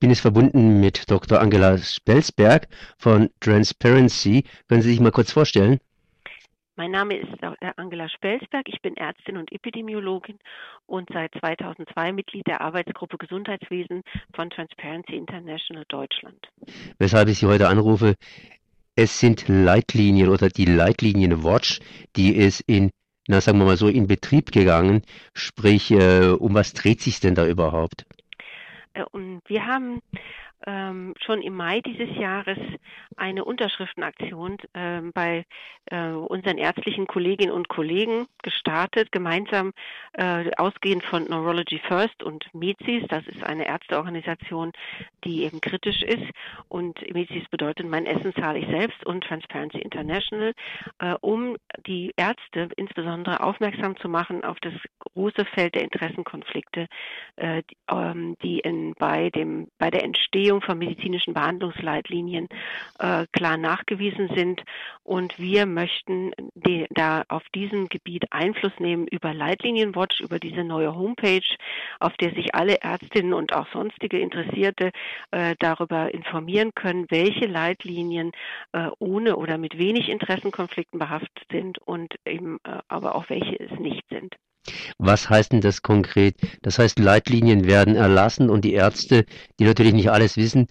bin jetzt verbunden mit Dr. Angela Spelsberg von Transparency. Können Sie sich mal kurz vorstellen? Mein Name ist Angela Spelsberg. Ich bin Ärztin und Epidemiologin und seit 2002 Mitglied der Arbeitsgruppe Gesundheitswesen von Transparency International Deutschland. Weshalb ich Sie heute anrufe, es sind Leitlinien oder die Leitlinien Watch, die es in, na sagen wir mal so, in Betrieb gegangen. Sprich, äh, um was dreht sich denn da überhaupt? Äh, und wir haben ähm, schon im Mai dieses Jahres eine Unterschriftenaktion äh, bei äh, unseren ärztlichen Kolleginnen und Kollegen gestartet, gemeinsam äh, ausgehend von Neurology First und MEZIS, das ist eine Ärzteorganisation, die eben kritisch ist und MEZIS bedeutet mein Essen zahle ich selbst und Transparency International, äh, um die Ärzte insbesondere aufmerksam zu machen auf das große Feld der Interessenkonflikte, äh, die, ähm, in, bei, dem, bei der Entstehung Entstehung von medizinischen Behandlungsleitlinien äh, klar nachgewiesen sind. Und wir möchten die, da auf diesem Gebiet Einfluss nehmen über Leitlinienwatch, über diese neue Homepage, auf der sich alle Ärztinnen und auch sonstige Interessierte äh, darüber informieren können, welche Leitlinien äh, ohne oder mit wenig Interessenkonflikten behaftet sind und eben äh, aber auch welche es nicht sind. Was heißt denn das konkret? Das heißt, Leitlinien werden erlassen und die Ärzte, die natürlich nicht alles wissen,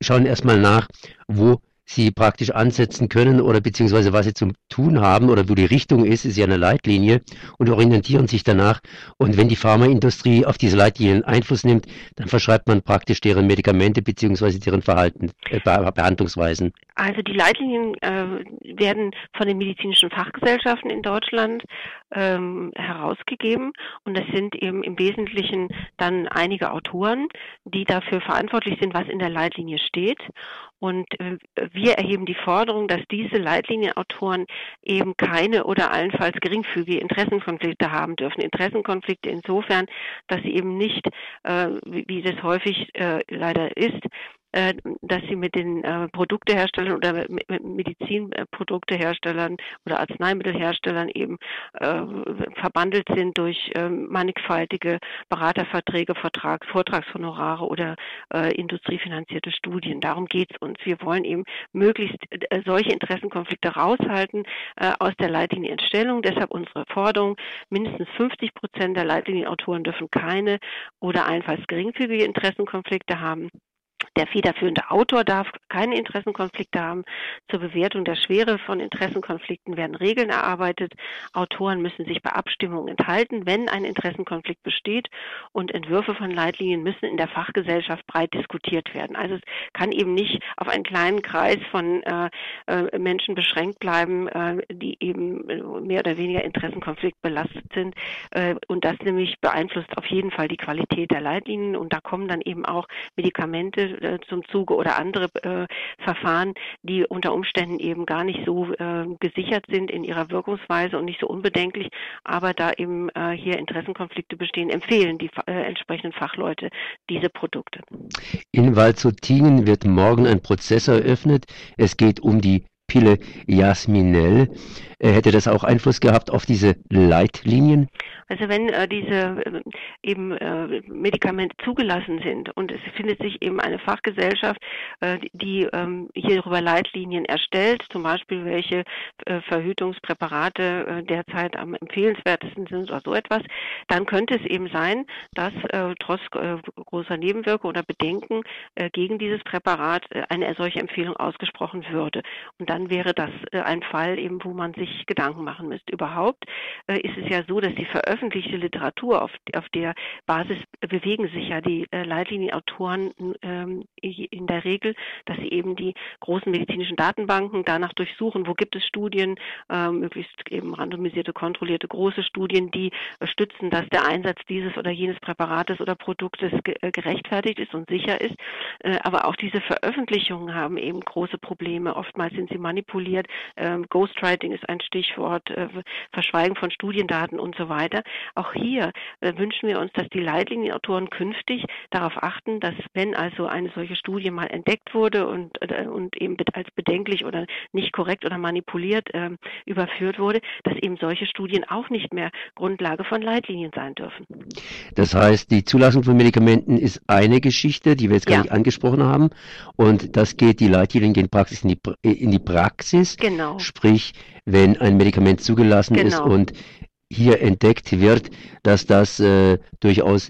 schauen erstmal nach, wo sie praktisch ansetzen können oder beziehungsweise was sie zum Tun haben oder wo die Richtung ist, ist ja eine Leitlinie und orientieren sich danach. Und wenn die Pharmaindustrie auf diese Leitlinien Einfluss nimmt, dann verschreibt man praktisch deren Medikamente beziehungsweise deren Verhalten, äh, Behandlungsweisen. Also die Leitlinien äh, werden von den medizinischen Fachgesellschaften in Deutschland ähm, herausgegeben und das sind eben im Wesentlichen dann einige Autoren, die dafür verantwortlich sind, was in der Leitlinie steht. Und äh, wir erheben die Forderung, dass diese Leitlinienautoren eben keine oder allenfalls geringfügige Interessenkonflikte haben dürfen. Interessenkonflikte insofern, dass sie eben nicht, äh, wie, das häufig äh, leider ist, dass sie mit den äh, Produkteherstellern oder mit Medizinprodukteherstellern oder Arzneimittelherstellern eben äh, verbandelt sind durch äh, mannigfaltige Beraterverträge, Vertrags, Vortragshonorare oder äh, industriefinanzierte Studien. Darum geht es uns. Wir wollen eben möglichst äh, solche Interessenkonflikte raushalten äh, aus der Leitlinienentstellung. Deshalb unsere Forderung, mindestens 50 Prozent der Leitlinienautoren dürfen keine oder allenfalls geringfügige Interessenkonflikte haben. Der federführende Autor darf keine Interessenkonflikte haben. Zur Bewertung der Schwere von Interessenkonflikten werden Regeln erarbeitet. Autoren müssen sich bei Abstimmungen enthalten, wenn ein Interessenkonflikt besteht. Und Entwürfe von Leitlinien müssen in der Fachgesellschaft breit diskutiert werden. Also es kann eben nicht auf einen kleinen Kreis von äh, äh, Menschen beschränkt bleiben, äh, die eben mehr oder weniger Interessenkonflikt belastet sind. Äh, und das nämlich beeinflusst auf jeden Fall die Qualität der Leitlinien. Und da kommen dann eben auch Medikamente äh, zum Zuge oder andere äh, Verfahren, die unter Umständen eben gar nicht so äh, gesichert sind in ihrer Wirkungsweise und nicht so unbedenklich, aber da eben äh, hier Interessenkonflikte bestehen, empfehlen die äh, entsprechenden Fachleute diese Produkte. In Walzutingen wird morgen ein Prozess eröffnet. Es geht um die Pille Jasminell. Äh, hätte das auch Einfluss gehabt auf diese Leitlinien? Also wenn äh, diese äh, eben äh, Medikamente zugelassen sind und es findet sich eben eine Fachgesellschaft, äh, die ähm, hierüber Leitlinien erstellt, zum Beispiel welche äh, Verhütungspräparate derzeit am empfehlenswertesten sind oder so etwas, dann könnte es eben sein, dass trotz großer Nebenwirkungen oder Bedenken gegen dieses Präparat eine solche Empfehlung ausgesprochen würde. Und dann wäre das äh, ein Fall eben, wo man sich Gedanken machen müsste. Überhaupt äh, ist es ja so, dass die veröffentlichte Literatur, auf, auf der Basis bewegen sich ja die äh, Leitlinienautoren ähm, in der Regel, dass sie eben die großen medizinischen Datenbanken danach durchsuchen, wo gibt es Studien, äh, möglichst eben randomisierte, kontrollierte große Studien, die stützen, dass der Einsatz dieses oder jenes Präparates oder Produktes ge gerechtfertigt ist und sicher ist. Aber auch diese Veröffentlichungen haben eben große Probleme. Oftmals sind sie manipuliert. Ähm, Ghostwriting ist ein Stichwort, äh, Verschweigen von Studiendaten und so weiter. Auch hier äh, wünschen wir uns, dass die Leitlinienautoren künftig darauf achten, dass wenn also eine solche Studie mal entdeckt wurde und, äh, und eben als bedenklich oder nicht korrekt oder manipuliert äh, überführt wurde, dass eben solche Studien auch nicht mehr Grundlage von Leitlinien sein dürfen. Das heißt, die Zulassung von Medikamenten ist eine Geschichte, die wir jetzt gar ja. nicht angesprochen haben. Und das geht, die Leitlinien gehen Praxis in die, in die Praxis. Genau. Sprich, wenn ein Medikament zugelassen genau. ist und hier entdeckt wird, dass das äh, durchaus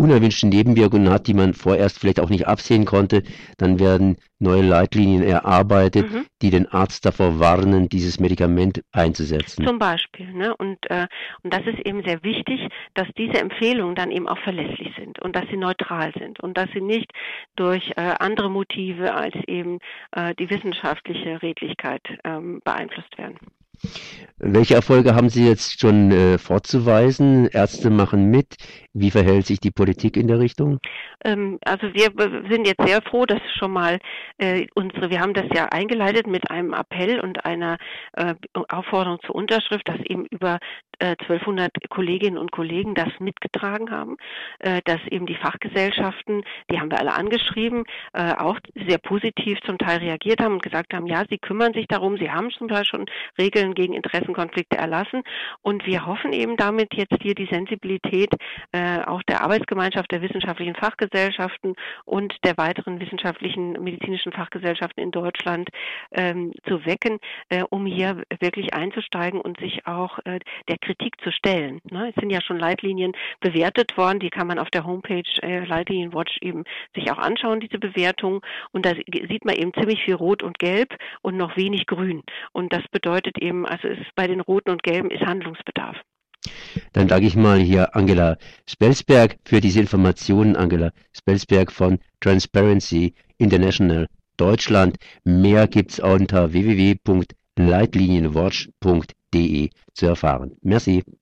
unerwünschte Nebenwirkungen hat, die man vorerst vielleicht auch nicht absehen konnte, dann werden neue Leitlinien erarbeitet, mhm. die den Arzt davor warnen, dieses Medikament einzusetzen. Zum Beispiel. Ne? Und, äh, und das ist eben sehr wichtig, dass diese Empfehlungen dann eben auch verlässlich sind und dass sie neutral sind und dass sie nicht durch äh, andere Motive als eben äh, die wissenschaftliche Redlichkeit ähm, beeinflusst werden. Welche Erfolge haben Sie jetzt schon äh, vorzuweisen? Ärzte machen mit. Wie verhält sich die Politik in der Richtung? Ähm, also wir sind jetzt sehr froh, dass schon mal äh, unsere, wir haben das ja eingeleitet mit einem Appell und einer äh, Aufforderung zur Unterschrift, dass eben über 1200 äh, Kolleginnen und Kollegen das mitgetragen haben, äh, dass eben die Fachgesellschaften, die haben wir alle angeschrieben, äh, auch sehr positiv zum Teil reagiert haben und gesagt haben, ja, sie kümmern sich darum, sie haben zum Beispiel schon Regeln gegen Interessenkonflikte erlassen. Und wir hoffen eben damit jetzt hier die Sensibilität auch der Arbeitsgemeinschaft der wissenschaftlichen Fachgesellschaften und der weiteren wissenschaftlichen medizinischen Fachgesellschaften in Deutschland ähm, zu wecken, um hier wirklich einzusteigen und sich auch der Kritik zu stellen. Ne? Es sind ja schon Leitlinien bewertet worden, die kann man auf der Homepage äh, Leitlinien eben sich auch anschauen, diese Bewertung. Und da sieht man eben ziemlich viel Rot und Gelb und noch wenig Grün. Und das bedeutet eben, also es bei den Roten und Gelben ist Handlungsbedarf. Dann danke ich mal hier Angela Spelsberg für diese Informationen. Angela Spelsberg von Transparency International Deutschland. Mehr gibt's unter www.leitlinienwatch.de zu erfahren. Merci.